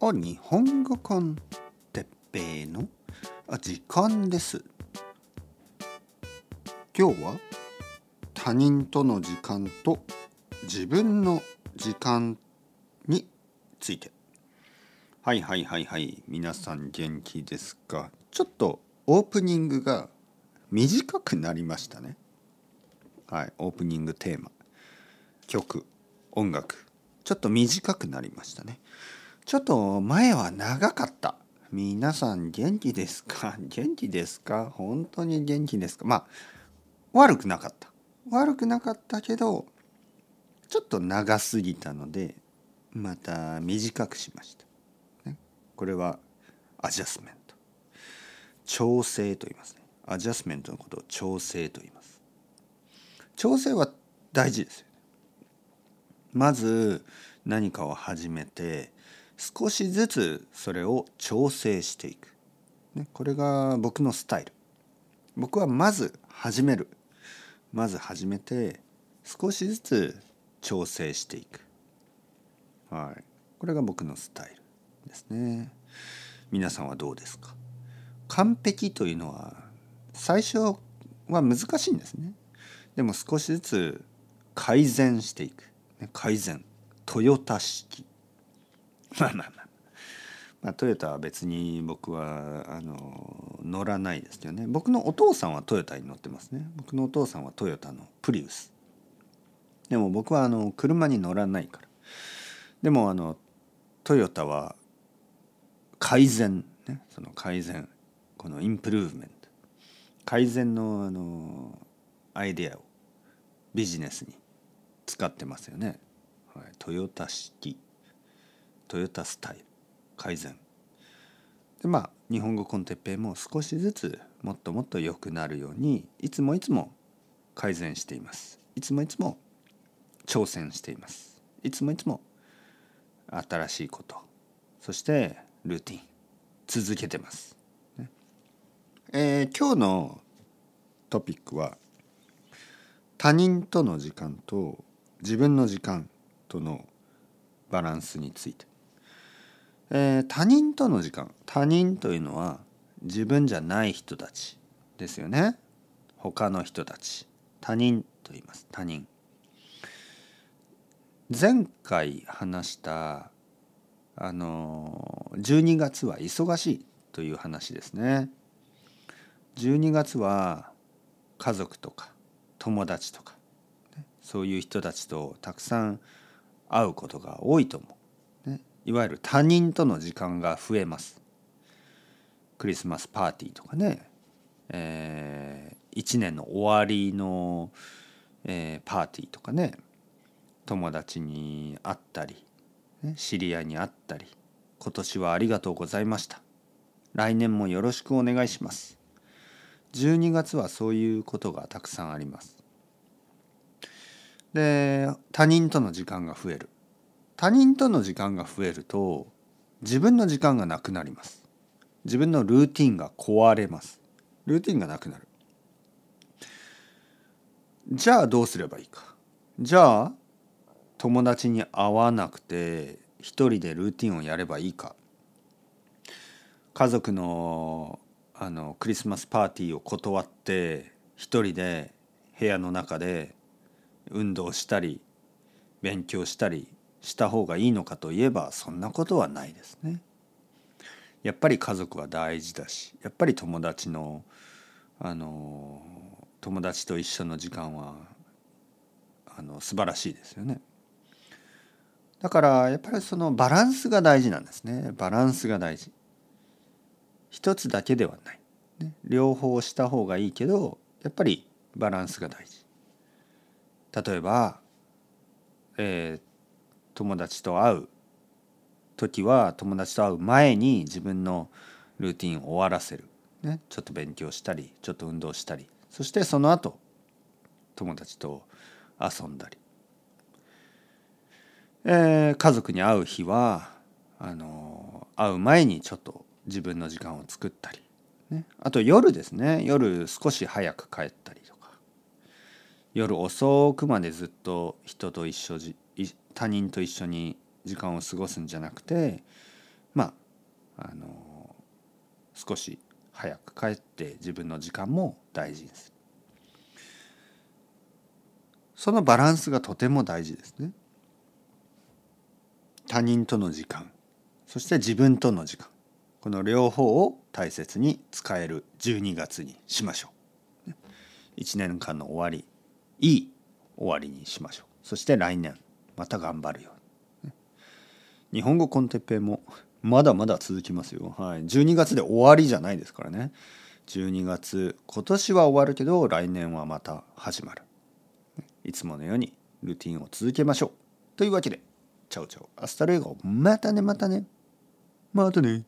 あ日本語コンテッペイの時間です。今日は他人との時間と自分の時間について。はいはいはいはい。皆さん元気ですか？ちょっとオープニングが短くなりましたね。はいオープニングテーマ。曲音楽。ちょっと短くなりましたね。ちょっと前は長かった。皆さん元気ですか？元気ですか？本当に元気ですか？まあ悪くなかった。悪くなかったけどちょっと長すぎたのでまた短くしました、ね、これはアジャスメント。調整と言いますね。アジャスメントのことを調整と言います。調整は大事ですよね。まず何かを始めて少しずつそれを調整していく、ね、これが僕のスタイル。僕はまず始める。まず始めて少しずつ調整していく。はい。これが僕のスタイルですね。皆さんはどうですか？完璧というのは最初は難しいんですね。でも少しずつ改善していく。改善。トヨタ式。まあまあまあ。まあ、トヨタは別に僕はあの乗らないですよね。僕のお父さんはトヨタに乗ってますね。僕のお父さんはトヨタのプリウス。でも僕はあの車に乗らないから。でもあのトヨタは改善ね。その改善。このインプルーブメント。改善のあのアイデアをビジネスに使ってますよね、はい、トヨタ式。トヨタスタイル改善。でまあ日本語コンテッペイも少しずつもっともっと良くなるようにいつもいつも改善しています。いつもいつも挑戦しています。いつもいつも新しいことそしてルーティン続けてます、ね。えー、今日のトピックは他人との時間と自分の時間とのバランスについて、えー、他人との時間。他人というのは自分じゃない人たちですよね。他の人たち。他人と言います。他人。前回話したあの12月は忙しいという話ですね。12月は家族とか友達とかそういう人たちとたくさん会うことが多いと思う、いわゆる他人との時間が増えます。クリスマスパーティーとかね、えー、1年の終わりの、えー、パーティーとかね。友達に会ったり、ね、知り合いに会ったり。今年はありがとうございました。来年もよろしくお願いします。12月はそういうことがたくさんあります。で他人との時間が増える。他人との時間が増えると自分の時間がなくなります。自分のルーティンが壊れます。ルーティンがなくなる。じゃあどうすればいいか。じゃあ友達に会わなくて一人でルーティンをやればいいか。家族のあのクリスマスパーティーを断って一人で部屋の中で運動したり勉強したりした方がいいのかといえばそんなことはないですね。やっぱり家族は大事だしやっぱり友達のあの友達と一緒の時間はあの素晴らしいですよね。だからやっぱりそのバランスが大事なんですね。バランスが大事。一つだけではない。ね、両方した方がいいけどやっぱりバランスが大事。例えば、えー、友達と会う時は友達と会う前に自分のルーティンを終わらせる、ね、ちょっと勉強したりちょっと運動したり。そしてその後友達と遊んだり、えー、家族に会う日はあの会う前にちょっと自分の時間を作ったり、ね、あと夜ですね。夜少し早く帰ったり。夜遅くまでずっと人と一緒じ他人と一緒に時間を過ごすんじゃなくてまああの少し早く帰って自分の時間も大事にする。そのバランスがとても大事ですね。他人との時間そして自分との時間。この両方を大切に使える12月にしましょう。1年間の終わりいい終わりにしましょうそして来年また頑張るよ日本語 con Teppei もまだまだ続きますよ。はい。12月で終わりじゃないですからね。12月、今年は終わるけど、来年はまた始まる。いつものようにルーティンを続けましょう。というわけで、 chao chao、hasta luego、またねまたね。またね。